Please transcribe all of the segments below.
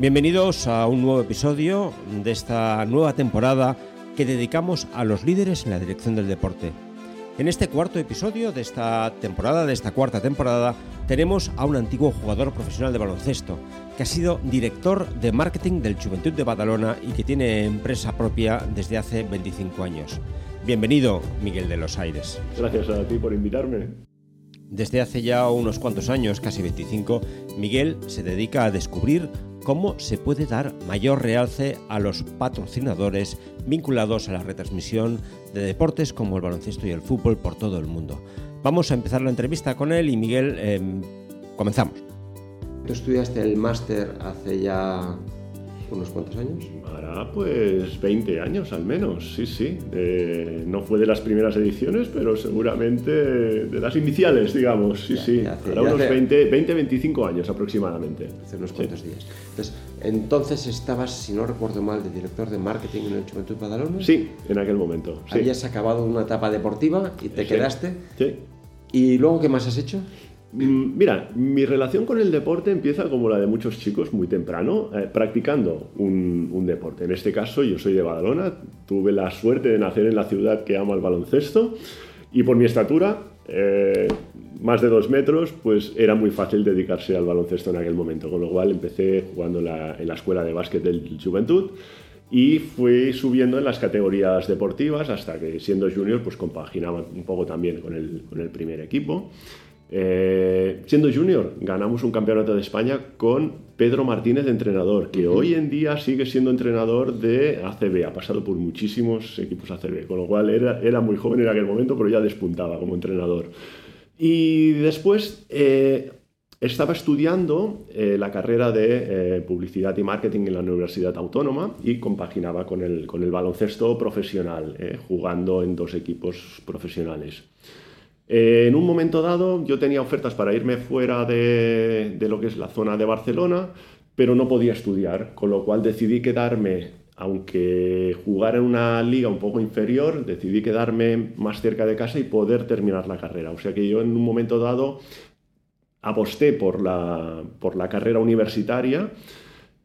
Bienvenidos a un nuevo episodio de esta nueva temporada que dedicamos a los líderes en la dirección del deporte. En este cuarto episodio de esta temporada, de esta cuarta temporada, tenemos a un antiguo jugador profesional de baloncesto, que ha sido director de marketing del Juventud de Badalona y que tiene empresa propia desde hace 25 años. Bienvenido, Miguel de los Aires. Gracias a ti por invitarme. Desde hace ya unos cuantos años, casi 25, Miguel se dedica a descubrir cómo se puede dar mayor realce a los patrocinadores vinculados a la retransmisión de deportes como el baloncesto y el fútbol por todo el mundo. Vamos a empezar la entrevista con él y Miguel, em, comenzamos. Tú estudiaste el máster hace ya unos cuantos años. Hará pues 20 años al menos, sí, sí. Eh, no fue de las primeras ediciones, pero seguramente de las iniciales, digamos, sí, sí. Hará unos 20, 20, 25 años aproximadamente. Hace unos cuantos días. Entonces, entonces estabas, si no recuerdo mal, de director de marketing en el Juventud Badalona. Sí, en aquel momento. Sí. Habías acabado una etapa deportiva y te quedaste. Sí. ¿Y luego qué más has hecho? Mm, mira, mi relación con el deporte empieza como la de muchos chicos muy temprano, eh, practicando un, deporte. En este caso, yo soy de Badalona, tuve la suerte de nacer en la ciudad que ama el baloncesto y por mi estatura, eh, más de dos metros, pues era muy fácil dedicarse al baloncesto en aquel momento, con lo cual empecé jugando en la escuela de básquet del Juventud y fui subiendo en las categorías deportivas hasta que siendo junior pues compaginaba un poco también con el primer equipo. Eh, siendo junior, ganamos un campeonato de España con Pedro Martínez de entrenador, que hoy en día sigue siendo entrenador de ACB, ha pasado por muchísimos equipos ACB, con lo cual era, era muy joven en aquel momento, pero ya despuntaba como entrenador. Y después eh, estaba estudiando eh, la carrera de publicidad y marketing en la Universidad Autónoma y compaginaba con el, con el baloncesto profesional, jugando en dos equipos profesionales. Eh, en un momento dado yo tenía ofertas para irme fuera de, lo que es la zona de Barcelona, pero no podía estudiar, con lo cual decidí quedarme, aunque jugar en una liga un poco inferior, decidí quedarme más cerca de casa y poder terminar la carrera. O sea que yo en un momento dado aposté por la, por la carrera universitaria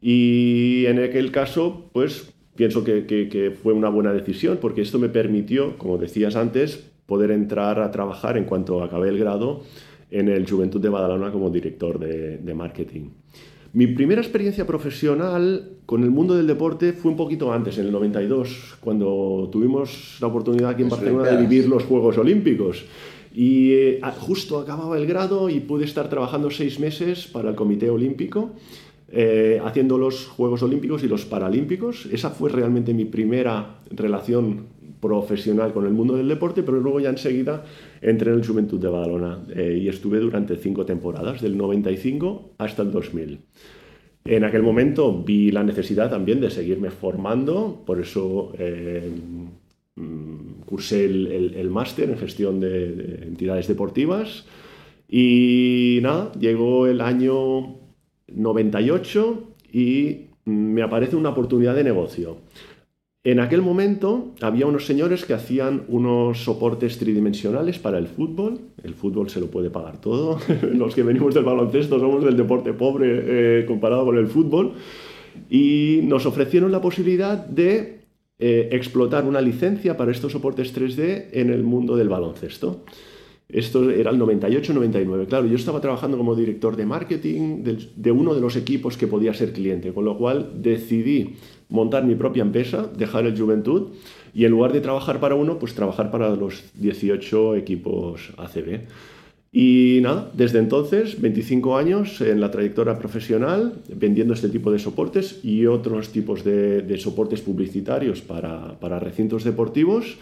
y en aquel caso, pues pienso que, que fue una buena decisión porque esto me permitió, como decías antes, poder entrar a trabajar en cuanto acabé el grado en el Juventud de Badalona como director de, marketing. Mi primera experiencia profesional con el mundo del deporte fue un poquito antes, en el 92, cuando tuvimos la oportunidad aquí en Barcelona de vivir los Juegos Olímpicos. Y eh, justo acababa el grado y pude estar trabajando seis meses para el Comité Olímpico, eh, haciendo los Juegos Olímpicos y los Paralímpicos. Esa fue realmente mi primera relación profesional con el mundo del deporte, pero luego ya enseguida entré en el Juventud de Badalona eh, y estuve durante cinco temporadas, del 95 hasta el 2000. En aquel momento vi la necesidad también de seguirme formando, por eso eh, mm, cursé el, máster en gestión de, de, entidades deportivas y nada, llegó el año 98 y me aparece una oportunidad de negocio. En aquel momento había unos señores que hacían unos soportes tridimensionales para el fútbol. El fútbol se lo puede pagar todo. Los que venimos del baloncesto somos del deporte pobre eh, comparado con el fútbol. Y nos ofrecieron la posibilidad de eh, explotar una licencia para estos soportes 3D en el mundo del baloncesto. Esto era el 98-99. Claro, yo estaba trabajando como director de marketing de, uno de los equipos que podía ser cliente, con lo cual decidí montar mi propia empresa, dejar el Juventud y en lugar de trabajar para uno, pues trabajar para los 18 equipos ACB. Y nada, desde entonces, 25 años en la trayectoria profesional, vendiendo este tipo de soportes y otros tipos de, soportes publicitarios para, para recintos deportivos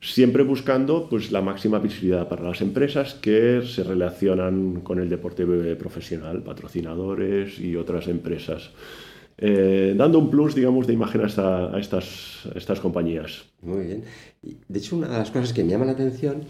siempre buscando pues, la máxima visibilidad para las empresas que se relacionan con el deporte profesional, patrocinadores y otras empresas. Eh, dando un plus, digamos, de imagen a, estas, estas compañías. Muy bien. De hecho, una de las cosas que me llama la atención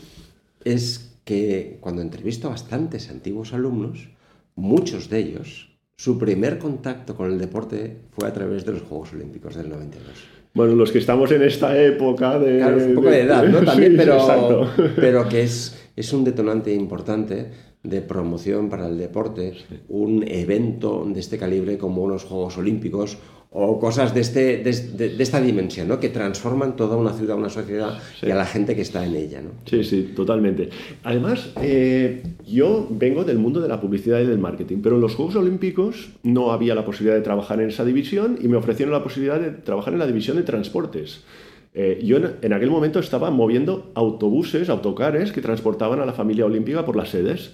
es que cuando entrevisto a bastantes antiguos alumnos, muchos de ellos, su primer contacto con el deporte fue a través de los Juegos Olímpicos del 92. Bueno, los que estamos en esta época de... Claro, un poco de, edad, ¿no? También, pero, pero que es, es un detonante importante de promoción para el deporte, un evento de este calibre como unos Juegos Olímpicos o cosas de, este, de, esta dimensión, ¿no? que transforman toda una ciudad, una sociedad y a la gente que está en ella. ¿no? Sí, sí, totalmente. Además, eh, yo vengo del mundo de la publicidad y del marketing, pero en los Juegos Olímpicos no había la posibilidad de trabajar en esa división y me ofrecieron la posibilidad de trabajar en la división de transportes. Eh, yo en, aquel momento estaba moviendo autobuses, autocares que transportaban a la familia olímpica por las sedes.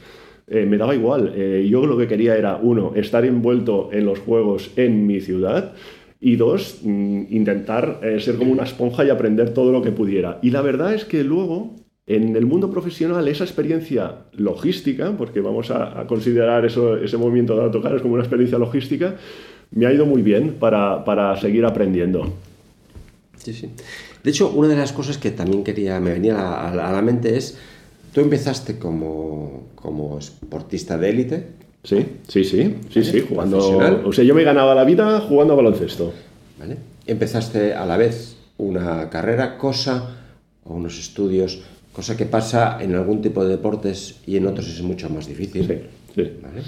Eh, me daba igual. Eh, yo lo que quería era, uno, estar envuelto en los juegos en mi ciudad y dos, mm, intentar ser como una esponja y aprender todo lo que pudiera. Y la verdad es que luego, en el mundo profesional, esa experiencia logística, porque vamos a, considerar eso, ese movimiento de autocares como una experiencia logística, me ha ido muy bien para, para seguir aprendiendo. Sí, sí. De hecho, una de las cosas que también quería, me venía a, a la mente es Tú empezaste como, como esportista de élite. Sí, sí, sí, sí, sí, jugando. O sea, yo me ganaba la vida jugando a baloncesto. ¿Vale? Empezaste a la vez una carrera, cosa, o unos estudios, cosa que pasa en algún tipo de deportes y en otros es mucho más difícil. Sí, sí. ¿Vale?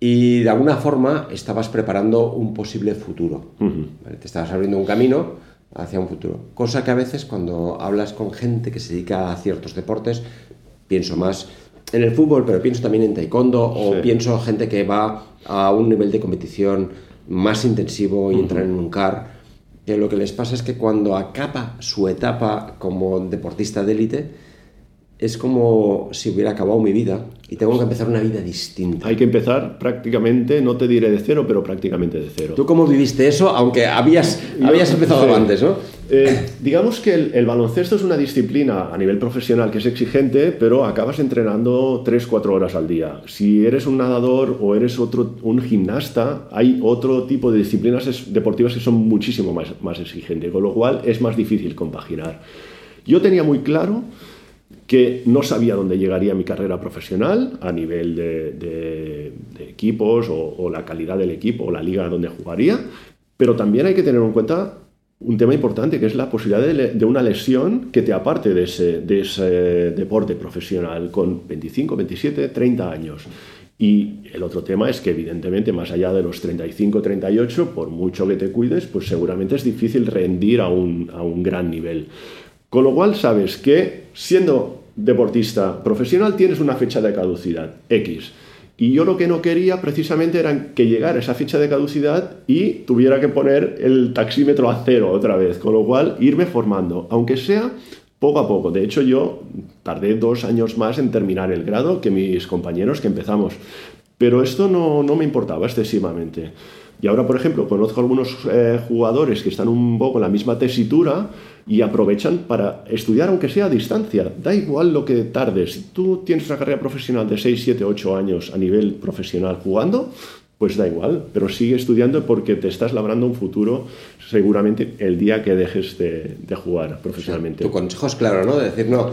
Y de alguna forma estabas preparando un posible futuro. Te estabas abriendo un camino hacia un futuro. Cosa que a veces cuando hablas con gente que se dedica a ciertos deportes, pienso más en el fútbol, pero pienso también en taekwondo o pienso gente que va a un nivel de competición más intensivo y entrar en un car, que lo que les pasa es que cuando acaba su etapa como deportista de élite, es como si hubiera acabado mi vida y tengo que empezar una vida distinta. Hay que empezar prácticamente, no te diré de cero, pero prácticamente de cero. ¿Tú cómo viviste eso, aunque habías, habías empezado antes, no? Eh, digamos que el, baloncesto es una disciplina a nivel profesional que es exigente, pero acabas entrenando 3-4 horas al día. Si eres un nadador o eres otro, un gimnasta, hay otro tipo de disciplinas deportivas que son muchísimo más, más exigentes, con lo cual es más difícil compaginar. Yo tenía muy claro que no sabía dónde llegaría mi carrera profesional a nivel de, equipos o, la calidad del equipo o la liga donde jugaría, pero también hay que tener en cuenta un tema importante que es la posibilidad de, una lesión que te aparte de ese, de ese deporte profesional con 25, 27, 30 años. Y el otro tema es que evidentemente más allá de los 35, 38, por mucho que te cuides, pues seguramente es difícil rendir a un, a un gran nivel. Con lo cual sabes que siendo deportista profesional tienes una fecha de caducidad, X. Y yo lo que no quería precisamente era que llegara esa fecha de caducidad y tuviera que poner el taxímetro a cero otra vez, con lo cual irme formando, aunque sea poco a poco. De hecho, yo tardé dos años más en terminar el grado que mis compañeros que empezamos. Pero esto no, no me importaba excesivamente. Y ahora, por ejemplo, conozco algunos eh, jugadores que están un poco en la misma tesitura y aprovechan para estudiar, aunque sea a distancia. Da igual lo que tardes. Si tú tienes una carrera profesional de 6, 7, 8 años a nivel profesional jugando, pues da igual, pero sigue estudiando porque te estás labrando un futuro seguramente el día que dejes de, jugar profesionalmente. tu consejo es claro, ¿no? De decir, no,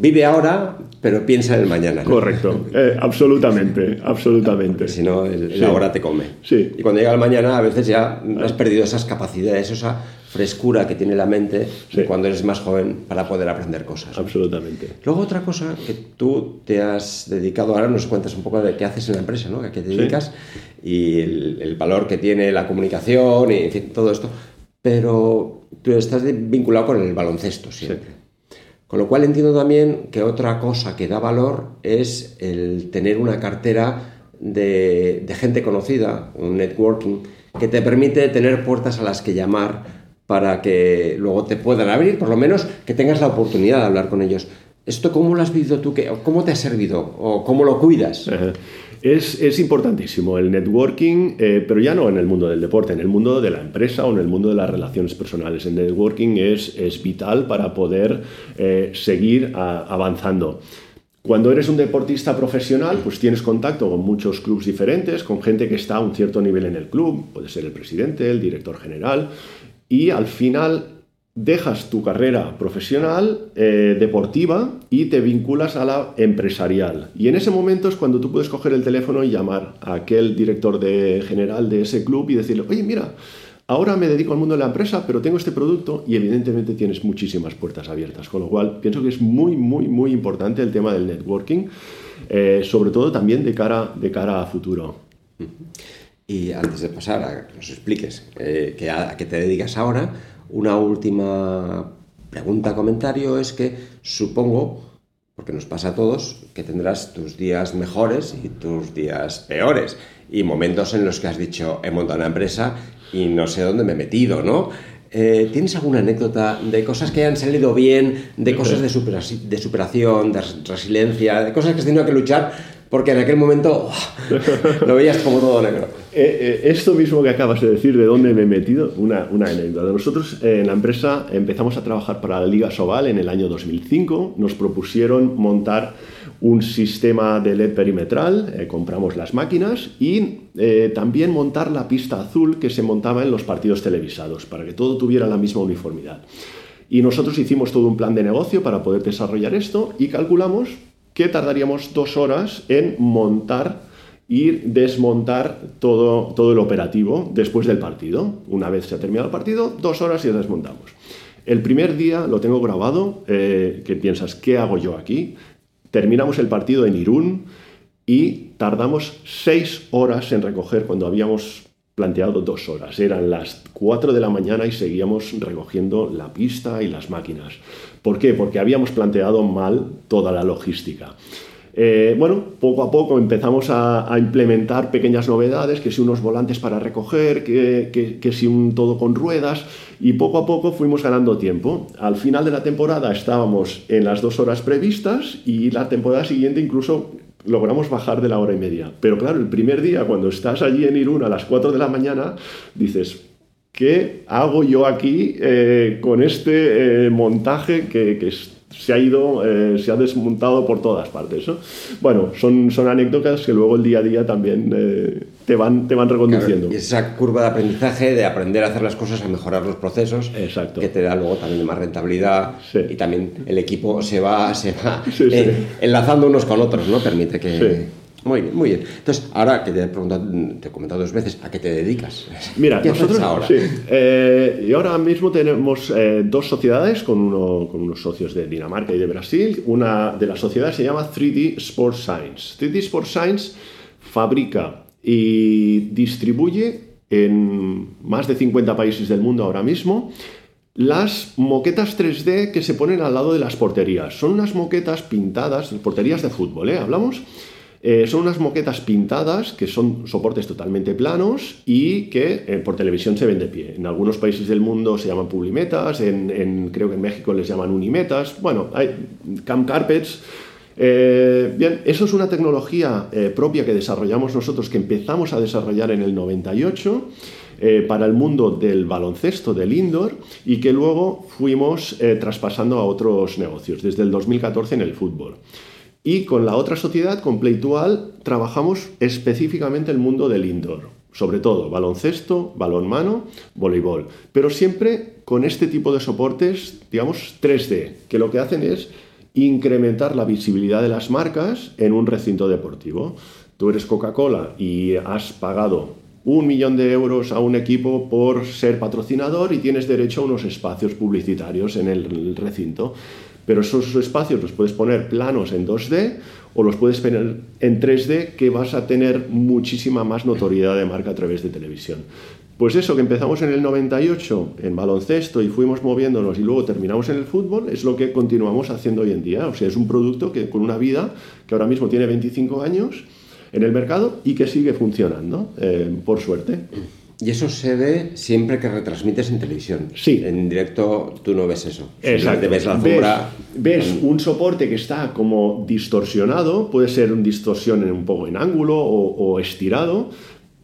vive ahora, pero piensa en el mañana. Correcto, eh, absolutamente, absolutamente. si no, el, ahora te come. Sí. Y cuando llega el mañana, a veces ya has perdido esas capacidades, esa frescura que tiene la mente cuando eres más joven para poder aprender cosas. Absolutamente. Luego otra cosa que tú te has dedicado, ahora nos cuentas un poco de qué haces en la empresa, ¿no? a qué te dedicas y el, valor que tiene la comunicación y todo esto, pero tú estás vinculado con el baloncesto siempre. Con lo cual entiendo también que otra cosa que da valor es el tener una cartera de, gente conocida, un networking, que te permite tener puertas a las que llamar para que luego te puedan abrir, por lo menos que tengas la oportunidad de hablar con ellos. ¿Esto cómo lo has vivido tú? ¿Cómo te ha servido? ¿O cómo lo cuidas? Es, importantísimo el networking, eh, pero ya no en el mundo del deporte, en el mundo de la empresa o en el mundo de las relaciones personales. El networking es, es vital para poder eh, seguir avanzando. Cuando eres un deportista profesional, pues tienes contacto con muchos clubes diferentes, con gente que está a un cierto nivel en el club, puede ser el presidente, el director general, y al final dejas tu carrera profesional, eh, deportiva, y te vinculas a la empresarial. Y en ese momento es cuando tú puedes coger el teléfono y llamar a aquel director de, general de ese club y decirle, oye, mira, ahora me dedico al mundo de la empresa, pero tengo este producto y evidentemente tienes muchísimas puertas abiertas. Con lo cual, pienso que es muy, muy, muy importante el tema del networking. eh, sobre todo también de cara, de cara a futuro. Y antes de pasar a que nos expliques eh, a, qué te dedicas ahora, una última pregunta, comentario es que supongo, porque nos pasa a todos, que tendrás tus días mejores y tus días peores y momentos en los que has dicho, he montado una empresa y no sé dónde me he metido, ¿no? Eh, ¿Tienes alguna anécdota de cosas que hayan salido bien, de cosas de, de superación, de resiliencia, de cosas que has tenido que luchar porque en aquel momento lo veías como todo negro. Eh, eh, esto mismo que acabas de decir, de dónde me he metido, una, una anécdota. Nosotros en la empresa empezamos a trabajar para la Liga Sobal en el año 2005. Nos propusieron montar un sistema de LED perimetral, eh, compramos las máquinas y también montar la pista azul que se montaba en los partidos televisados para que todo tuviera la misma uniformidad. Y nosotros hicimos todo un plan de negocio para poder desarrollar esto y calculamos que tardaríamos dos horas en montar y desmontar todo, todo el operativo después del partido. Una vez se ha terminado el partido, dos horas y desmontamos. El primer día lo tengo grabado, eh, que piensas, ¿qué hago yo aquí? Terminamos el partido en Irún y tardamos seis horas en recoger cuando habíamos planteado dos horas. Eran las cuatro de la mañana y seguíamos recogiendo la pista y las máquinas. ¿Por qué? Porque habíamos planteado mal toda la logística. Eh, bueno, poco a poco empezamos a, implementar pequeñas novedades, que si unos volantes para recoger, que, que, si un todo con ruedas, y poco a poco fuimos ganando tiempo. Al final de la temporada estábamos en las dos horas previstas y la temporada siguiente incluso logramos bajar de la hora y media. Pero claro, el primer día, cuando estás allí en Irún a las 4 de la mañana, dices, ¿qué hago yo aquí eh, con este eh, montaje que, que, se ha ido, eh, se ha desmontado por todas partes. Bueno, son, son anécdotas que luego el día a día también eh, te, van, te van reconduciendo. y esa curva de aprendizaje, de aprender a hacer las cosas, a mejorar los procesos, Exacto. que te da luego también más rentabilidad y también el equipo se va, se va eh, enlazando unos con otros, ¿no? Permite que muy bien, muy bien. Entonces, ahora que te he, preguntado, te he comentado dos veces, ¿a qué te dedicas? Mira, nosotros ahora? Sí, eh, y ahora mismo tenemos eh, dos sociedades con, uno, con unos socios de Dinamarca y de Brasil. Una de las sociedades se llama 3D Sports Science. 3D Sports Science fabrica y distribuye en más de 50 países del mundo ahora mismo las moquetas 3D que se ponen al lado de las porterías. Son unas moquetas pintadas, porterías de fútbol, ¿eh? ¿Hablamos? Eh, son unas moquetas pintadas que son soportes totalmente planos y que eh, por televisión se ven de pie. En algunos países del mundo se llaman publimetas, en, creo que en México les llaman unimetas. Bueno, hay cam carpets. Eh, bien, eso es una tecnología propia que desarrollamos nosotros, que empezamos a desarrollar en el 98 para el mundo del baloncesto, del indoor, y que luego fuimos traspasando a otros negocios, desde el 2014 en el fútbol. Y con la otra sociedad, con Playtual, trabajamos específicamente el mundo del indoor, sobre todo baloncesto, balonmano, voleibol, pero siempre con este tipo de soportes, digamos, 3D, que lo que hacen es incrementar la visibilidad de las marcas en un recinto deportivo. Tú eres Coca-Cola y has pagado un millón de euros a un equipo por ser patrocinador y tienes derecho a unos espacios publicitarios en el recinto. Pero esos espacios los puedes poner planos en 2D o los puedes poner en 3D que vas a tener muchísima más notoriedad de marca a través de televisión. Pues eso que empezamos en el 98 en baloncesto y fuimos moviéndonos y luego terminamos en el fútbol es lo que continuamos haciendo hoy en día. O sea, es un producto que con una vida que ahora mismo tiene 25 años en el mercado y que sigue funcionando, eh, por suerte. Y eso se ve siempre que retransmites en televisión. Sí. En directo tú no ves eso. Exacto. Ves la Ves, un soporte que está como distorsionado, puede ser una distorsión en un poco en ángulo o, estirado,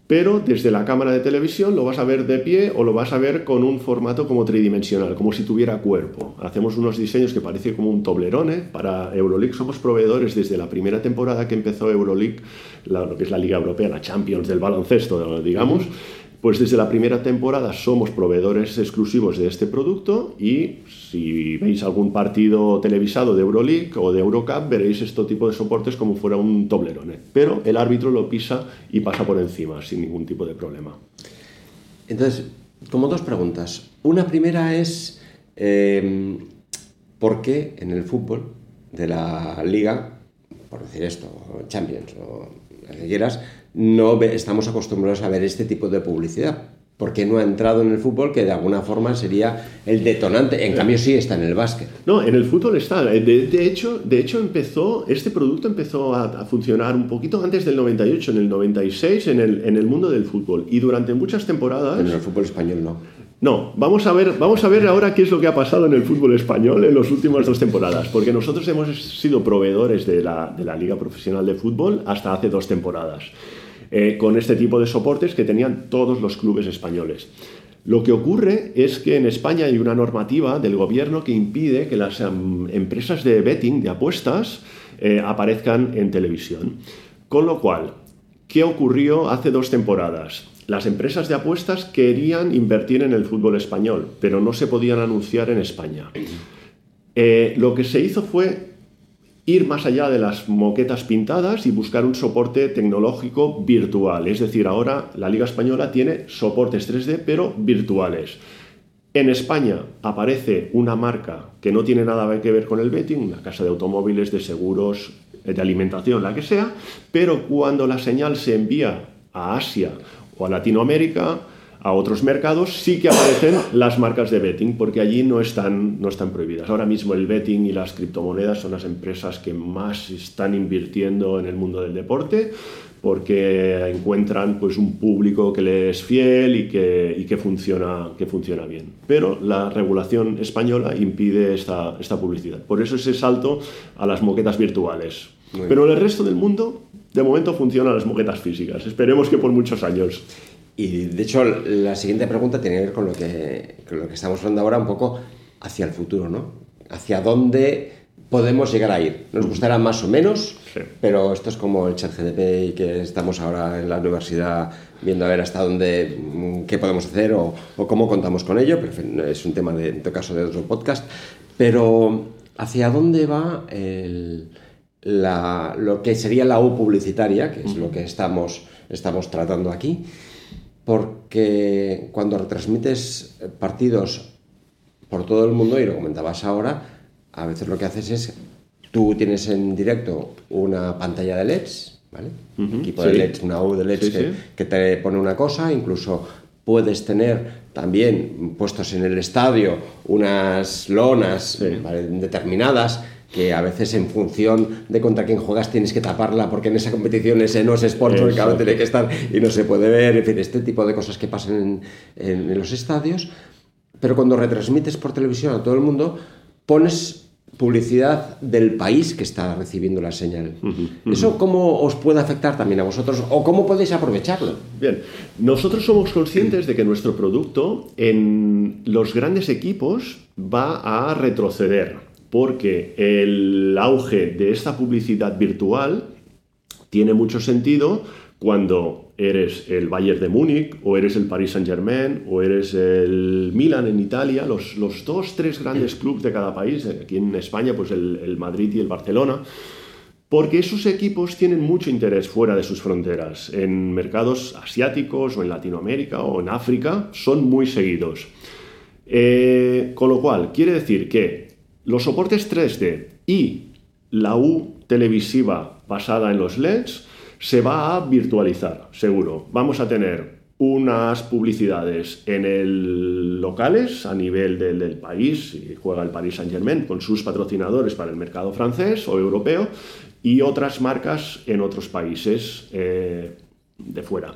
pero desde la cámara de televisión lo vas a ver de pie o lo vas a ver con un formato como tridimensional, como si tuviera cuerpo. Hacemos unos diseños que parece como un toblerone para Euroleague. Somos proveedores desde la primera temporada que empezó Euroleague, lo que es la Liga Europea, la Champions del baloncesto, digamos. Pues desde la primera temporada somos proveedores exclusivos de este producto y si veis algún partido televisado de Euroleague o de Eurocup veréis este tipo de soportes como fuera un toblerone. Pero el árbitro lo pisa y pasa por encima sin ningún tipo de problema. Entonces, como dos preguntas. Una primera es, em, ¿por qué en el fútbol de la liga por decir esto, Champions o lo que quieras, no estamos acostumbrados a ver este tipo de publicidad. Porque no ha entrado en el fútbol, que de alguna forma sería el detonante. En cambio, sí está en el básquet. No, en el fútbol está. De, hecho, de hecho, empezó, este producto empezó a, funcionar un poquito antes del 98, en el 96, en el, en el mundo del fútbol. Y durante muchas temporadas. En el fútbol español no. No, vamos a, ver, vamos a ver ahora qué es lo que ha pasado en el fútbol español en las últimas dos temporadas, porque nosotros hemos sido proveedores de la, de la Liga Profesional de Fútbol hasta hace dos temporadas. Eh, con este tipo de soportes que tenían todos los clubes españoles. Lo que ocurre es que en España hay una normativa del gobierno que impide que las em, empresas de betting, de apuestas, eh, aparezcan en televisión. Con lo cual, ¿qué ocurrió hace dos temporadas? Las empresas de apuestas querían invertir en el fútbol español, pero no se podían anunciar en España. Eh, lo que se hizo fue ir más allá de las moquetas pintadas y buscar un soporte tecnológico virtual. Es decir, ahora la Liga Española tiene soportes 3D, pero virtuales. En España aparece una marca que no tiene nada que ver con el betting, una casa de automóviles, de seguros, de alimentación, la que sea, pero cuando la señal se envía a Asia o a Latinoamérica, a otros mercados, sí que aparecen las marcas de betting, porque allí no están, no están prohibidas. Ahora mismo el betting y las criptomonedas son las empresas que más están invirtiendo en el mundo del deporte, porque encuentran pues, un público que les es fiel y que, y que, funciona, que funciona bien. Pero la regulación española impide esta, esta publicidad. Por eso ese salto a las moquetas virtuales. Pero en el resto del mundo, de momento funcionan las moquetas físicas. Esperemos que por muchos años. Y de hecho, la siguiente pregunta tiene que ver con lo que, lo que estamos hablando ahora, un poco hacia el futuro, ¿no? Hacia dónde podemos llegar a ir. Nos gustará más o menos, pero esto es como el chat GDP y que estamos ahora en la universidad viendo a ver hasta dónde, mm, qué podemos hacer o, o cómo contamos con ello, pero es un tema de, en todo caso de otro podcast. Pero hacia dónde va el, la, lo que sería la U publicitaria, que es lo que estamos, estamos tratando aquí porque cuando retransmites partidos por todo el mundo, y lo comentabas ahora, a veces lo que haces es, tú tienes en directo una pantalla de LEDs, ¿vale? Un equipo de LEDs, una U de LEDs que, te pone una cosa, incluso puedes tener también puestos en el estadio unas lonas determinadas que a veces en función de contra quién juegas tienes que taparla porque en esa competición ese no es sponsor y cada tiene que estar y no se puede ver, en fin, este tipo de cosas que pasan en, los estadios. Pero cuando retransmites por televisión a todo el mundo, pones publicidad del país que está recibiendo la señal. ¿Eso cómo os puede afectar también a vosotros o cómo podéis aprovecharlo? Bien, nosotros somos conscientes de que nuestro producto en los grandes equipos va a retroceder porque el auge de esta publicidad virtual tiene mucho sentido cuando eres el Bayern de Múnich o eres el Paris Saint-Germain o eres el Milan en Italia, los, dos, tres grandes clubes de cada país, aquí en España pues el, el Madrid y el Barcelona, porque esos equipos tienen mucho interés fuera de sus fronteras, en mercados asiáticos o en Latinoamérica o en África, son muy seguidos. Eh, con lo cual, quiere decir que los soportes 3D y la U televisiva basada en los LEDs se va a virtualizar, seguro. Vamos a tener unas publicidades en el locales a nivel del, país, juega el Paris Saint Germain con sus patrocinadores para el mercado francés o europeo, y otras marcas en otros países eh, de fuera.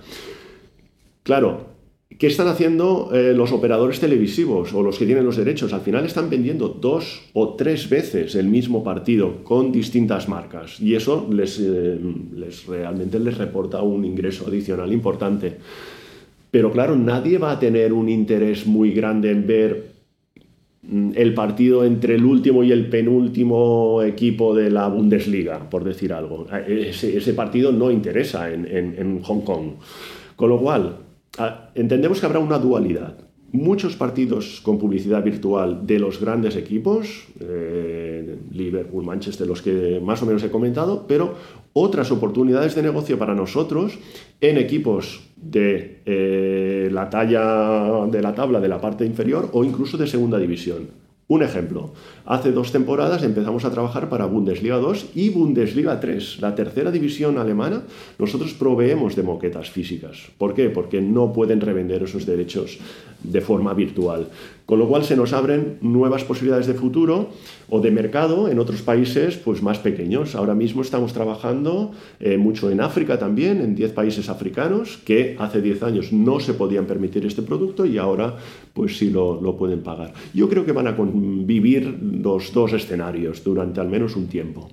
Claro, ¿Qué están haciendo eh, los operadores televisivos o los que tienen los derechos? Al final están vendiendo dos o tres veces el mismo partido con distintas marcas y eso les, eh, les realmente les reporta un ingreso adicional importante. Pero claro, nadie va a tener un interés muy grande en ver mm, el partido entre el último y el penúltimo equipo de la Bundesliga, por decir algo. Ese, partido no interesa en, en Hong Kong. Con lo cual, Ah, entendemos que habrá una dualidad. Muchos partidos con publicidad virtual de los grandes equipos, eh, Liverpool, Manchester, los que más o menos he comentado, pero otras oportunidades de negocio para nosotros en equipos de eh, la talla de la tabla de la parte inferior o incluso de segunda división. Un ejemplo, hace dos temporadas empezamos a trabajar para Bundesliga 2 y Bundesliga 3, la tercera división alemana. Nosotros proveemos de moquetas físicas. ¿Por qué? Porque no pueden revender esos derechos de forma virtual. Con lo cual se nos abren nuevas posibilidades de futuro o de mercado en otros países pues, más pequeños. Ahora mismo estamos trabajando eh, mucho en África también, en 10 países africanos que hace 10 años no se podían permitir este producto y ahora pues sí lo, lo pueden pagar. Yo creo que van a convivir los dos escenarios durante al menos un tiempo.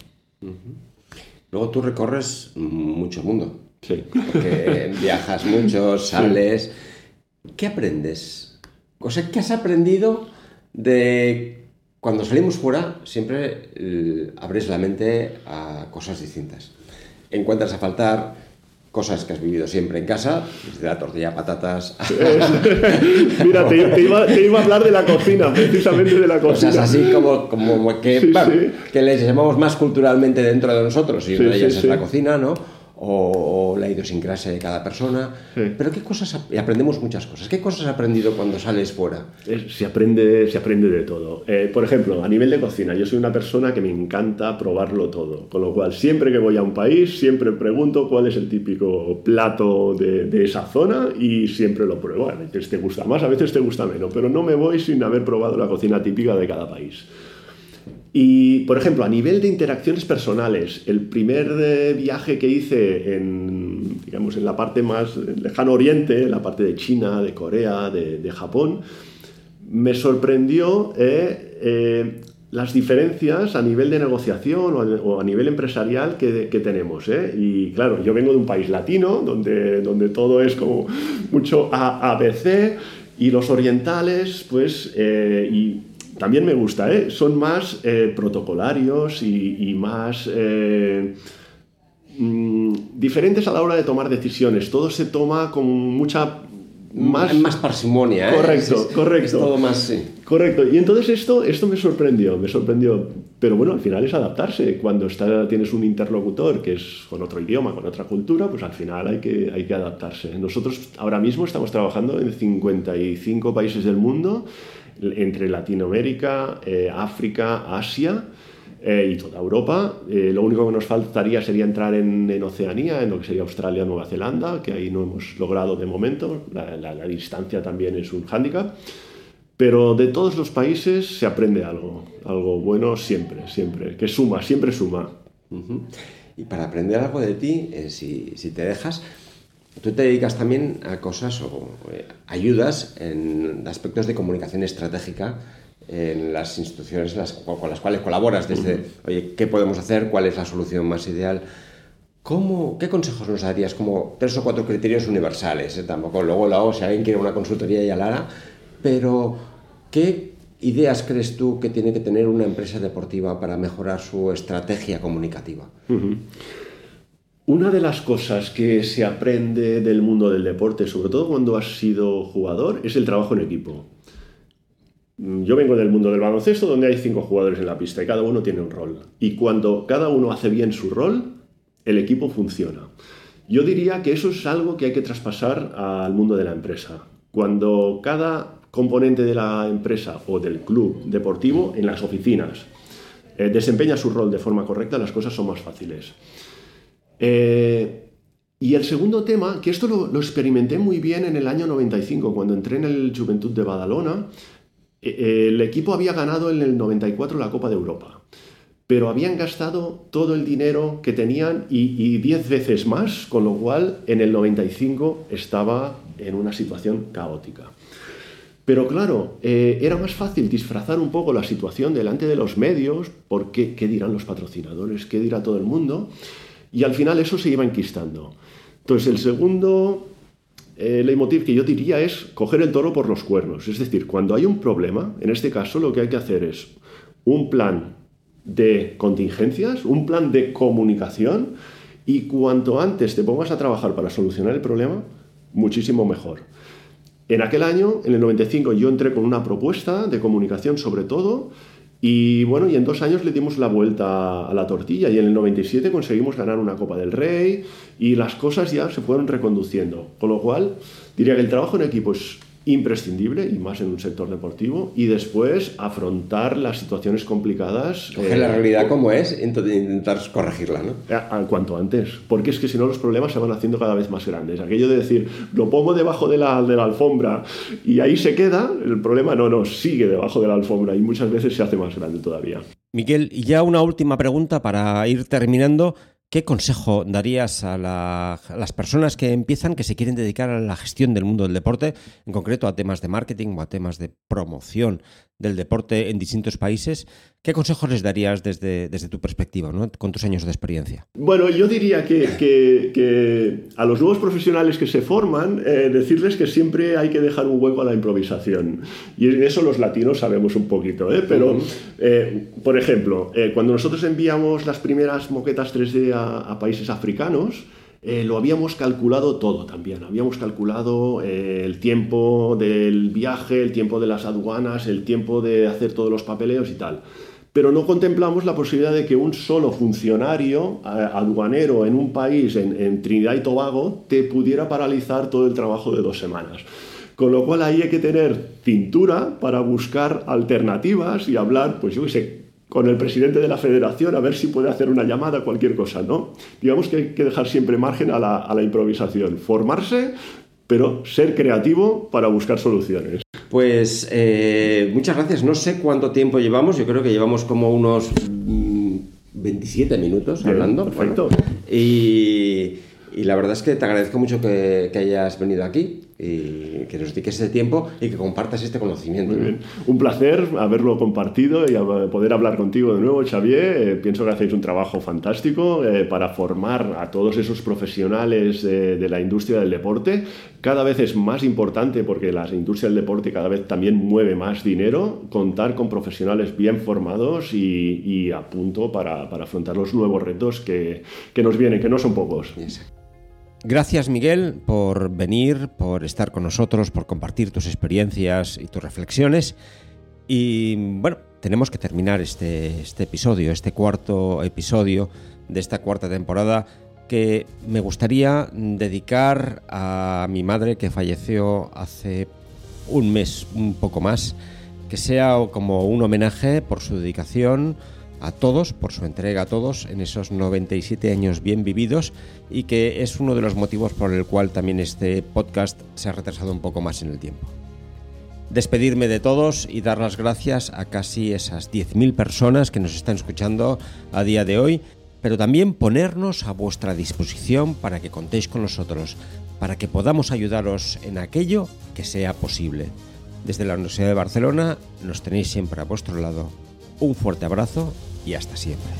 Luego tú recorres mucho mundo. Sí. Porque viajas mucho, sales. ¿Qué aprendes? O sea, ¿qué has aprendido de cuando salimos fuera? Siempre eh, abres la mente a cosas distintas. Encuentras a faltar cosas que has vivido siempre en casa, desde la tortilla de patatas. Mira, te, iba, a hablar de la cocina, precisamente de la cocina. Cosas así como, como que, que les llamamos más culturalmente dentro de nosotros, y una de ellas es la cocina, ¿no? O, la idiosincrasia de cada persona. Pero ¿qué cosas aprendemos muchas cosas? ¿Qué cosas has aprendido cuando sales fuera? Se aprende, se aprende de todo. Eh, por ejemplo, a nivel de cocina, yo soy una persona que me encanta probarlo todo. Con lo cual, siempre que voy a un país, siempre pregunto cuál es el típico plato de, de esa zona y siempre lo pruebo. A veces te gusta más, a veces te gusta menos, pero no me voy sin haber probado la cocina típica de cada país. Y, por ejemplo, a nivel de interacciones personales, el primer eh, viaje que hice en, digamos, en la parte más lejano oriente, la parte de China, de Corea, de, Japón, me sorprendió eh, eh, las diferencias a nivel de negociación o a, nivel empresarial que, que tenemos. Y claro, yo vengo de un país latino, donde, donde todo es como mucho ABC, y los orientales, pues, y también me gusta, ¿eh? son más eh, protocolarios y, más eh, mm, diferentes a la hora de tomar decisiones. Todo se toma con mucha más, más parsimonia. ¿eh? Correcto, correcto. todo más, Correcto. Y entonces esto, esto me sorprendió, me sorprendió. Pero bueno, al final es adaptarse. Cuando está, tienes un interlocutor que es con otro idioma, con otra cultura, pues al final hay que, hay que adaptarse. Nosotros ahora mismo estamos trabajando en 55 países del mundo entre Latinoamérica, eh, África, Asia eh, y toda Europa. Eh, lo único que nos faltaría sería entrar en, Oceanía, en lo que sería Australia, Nueva Zelanda, que ahí no hemos logrado de momento. La, distancia también es un hándicap. Pero de todos los países se aprende algo, algo bueno siempre, siempre, que suma, siempre suma. Y para aprender algo de ti, si, si te dejas, Tú te dedicas también a cosas o eh, ayudas en aspectos de comunicación estratégica en las instituciones con las cuales colaboras, desde, oye, ¿qué podemos hacer? ¿Cuál es la solución más ideal? ¿Cómo, ¿Qué consejos nos darías? Como tres o cuatro criterios universales, ¿eh? tampoco luego, luego, si alguien quiere una consultoría ya la hará, pero ¿qué ideas crees tú que tiene que tener una empresa deportiva para mejorar su estrategia comunicativa? Una de las cosas que se aprende del mundo del deporte, sobre todo cuando has sido jugador, es el trabajo en equipo. Yo vengo del mundo del baloncesto donde hay cinco jugadores en la pista y cada uno tiene un rol. Y cuando cada uno hace bien su rol, el equipo funciona. Yo diría que eso es algo que hay que traspasar al mundo de la empresa. Cuando cada componente de la empresa o del club deportivo en las oficinas eh, desempeña su rol de forma correcta, las cosas son más fáciles. Eh, y el segundo tema, que esto lo, experimenté muy bien en el año 95, cuando entré en el Juventud de Badalona, el equipo había ganado en el 94 la Copa de Europa, pero habían gastado todo el dinero que tenían y 10 veces más, con lo cual en el 95 estaba en una situación caótica. Pero claro, eh, era más fácil disfrazar un poco la situación delante de los medios, porque qué dirán los patrocinadores, qué dirá todo el mundo, y al final eso se iba enquistando. Entonces, el segundo eh, leitmotiv que yo diría es coger el toro por los cuernos. Es decir, cuando hay un problema, en este caso lo que hay que hacer es un plan de contingencias, un plan de comunicación y cuanto antes te pongas a trabajar para solucionar el problema, muchísimo mejor. En aquel año, en el 95, yo entré con una propuesta de comunicación sobre todo y bueno, y en dos años le dimos la vuelta a la tortilla y en el 97 conseguimos ganar una Copa del Rey y las cosas ya se fueron reconduciendo. Con lo cual, diría que el trabajo en equipo es imprescindible y más en un sector deportivo y después afrontar las situaciones complicadas. Coger la realidad como es e intentar corregirla, ¿no? A, cuanto antes, porque es que si no los problemas se van haciendo cada vez más grandes. Aquello de decir, lo pongo debajo de la, de la alfombra y ahí se queda, el problema no, no, sigue debajo de la alfombra y muchas veces se hace más grande todavía. Miguel, y ya una última pregunta para ir terminando. ¿Qué consejo darías a, las personas que empiezan, que se quieren dedicar a la gestión del mundo del deporte, en concreto a temas de marketing o a temas de promoción del deporte en distintos países? ¿Qué consejos les darías desde, desde tu perspectiva, con tus años de experiencia? Bueno, yo diría que, a los nuevos profesionales que se forman, eh, decirles que siempre hay que dejar un hueco a la improvisación. Y en eso los latinos sabemos un poquito, ¿eh? pero, eh, por ejemplo, cuando nosotros enviamos las primeras moquetas 3D a, países africanos, lo habíamos calculado todo también. Habíamos calculado el tiempo del viaje, el tiempo de las aduanas, el tiempo de hacer todos los papeleos y tal pero no contemplamos la posibilidad de que un solo funcionario eh, aduanero en un país, en, Trinidad y Tobago, te pudiera paralizar todo el trabajo de dos semanas. Con lo cual ahí hay que tener cintura para buscar alternativas y hablar, pues yo qué sé, con el presidente de la federación a ver si puede hacer una llamada, cualquier cosa, ¿no? Digamos que hay que dejar siempre margen a la, a la improvisación, formarse, pero ser creativo para buscar soluciones. Pues eh, muchas gracias. No sé cuánto tiempo llevamos. Yo creo que llevamos como unos 27 mm, minutos hablando. Perfecto. y, la verdad es que te agradezco mucho que hayas venido aquí y que nos dediques ese tiempo y que compartas este conocimiento. Un placer haberlo compartido y poder hablar contigo de nuevo, Xavier. Eh, pienso que hacéis un trabajo fantástico eh, para formar a todos esos profesionales de la industria del deporte. Cada vez es más importante porque la industria del deporte cada vez también mueve más dinero, contar con profesionales bien formados y, a punto para, afrontar los nuevos retos que, que, nos vienen, que no son pocos. Gracias Miguel por venir, por estar con nosotros, por compartir tus experiencias y tus reflexiones. Y bueno, tenemos que terminar este, este episodio, este cuarto episodio de esta cuarta temporada que me gustaría dedicar a mi madre que falleció hace un mes, un poco más, que sea como un homenaje por su dedicación, a todos, por su entrega a todos en esos 97 años bien vividos y que es uno de los motivos por el cual también este podcast se ha retrasado un poco más en el tiempo. Despedirme de todos y dar las gracias a casi esas 10.000 personas que nos están escuchando a día de hoy, pero también ponernos a vuestra disposición para que contéis con nosotros, para que podamos ayudaros en aquello que sea posible. Desde la Universidad de Barcelona nos tenéis siempre a vuestro lado. Un fuerte abrazo y hasta siempre.